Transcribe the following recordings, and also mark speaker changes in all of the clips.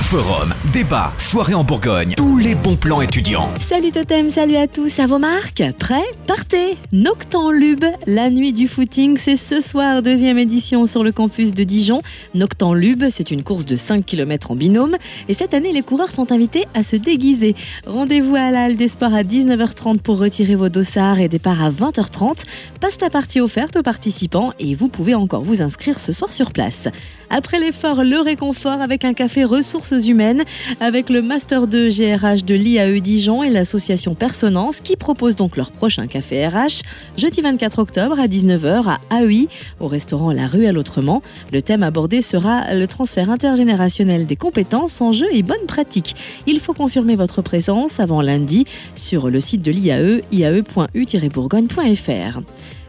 Speaker 1: Forum, débat, soirée en Bourgogne, tous les bons plans étudiants.
Speaker 2: Salut Totem, salut à tous, à vos marques Prêts Partez Noctanlube, la nuit du footing, c'est ce soir, deuxième édition sur le campus de Dijon. Noctanlube, c'est une course de 5 km en binôme et cette année, les coureurs sont invités à se déguiser. Rendez-vous à la Halle des Sports à 19h30 pour retirer vos dossards et départ à 20h30. Passe ta partie offerte aux participants et vous pouvez encore vous inscrire ce soir sur place. Après l'effort, le réconfort avec un café ressources humaines, avec le Master 2 GRH de l'IAE Dijon et l'association Personance qui propose donc leur prochain café RH jeudi 24 octobre à 19h à AUI au restaurant La Rue à l'Autrement. Le thème abordé sera le transfert intergénérationnel des compétences, enjeux et bonnes pratiques. Il faut confirmer votre présence avant lundi sur le site de l'IAE, iae.u-bourgogne.fr.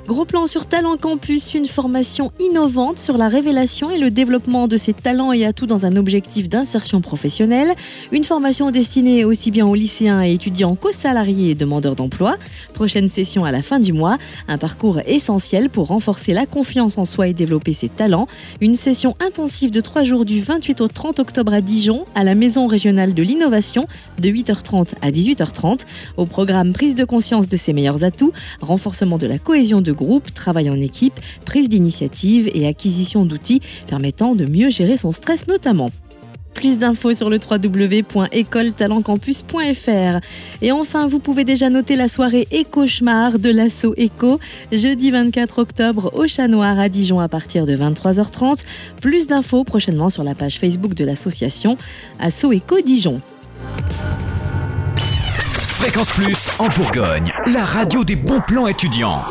Speaker 2: Gros plan sur Talent Campus, une formation innovante sur la révélation et le développement de ses talents et atouts dans un objectif d'insertion professionnelle. Une formation destinée aussi bien aux lycéens et étudiants qu'aux salariés et demandeurs d'emploi. Prochaine session à la fin du mois. Un parcours essentiel pour renforcer la confiance en soi et développer ses talents. Une session intensive de 3 jours du 28 au 30 octobre à Dijon, à la Maison régionale de l'innovation, de 8h30 à 18h30. Au programme prise de conscience de ses meilleurs atouts, renforcement de la cohésion groupe, travail en équipe, prise d'initiative et acquisition d'outils permettant de mieux gérer son stress notamment. Plus d'infos sur le www.écoletalentcampus.fr. Et enfin, vous pouvez déjà noter la soirée Éco-Cauchemar de l'assaut Éco, jeudi 24 octobre au Chat Noir à Dijon à partir de 23h30. Plus d'infos prochainement sur la page Facebook de l'association Assaut Éco Dijon.
Speaker 1: Fréquence Plus en Bourgogne, la radio des bons plans étudiants.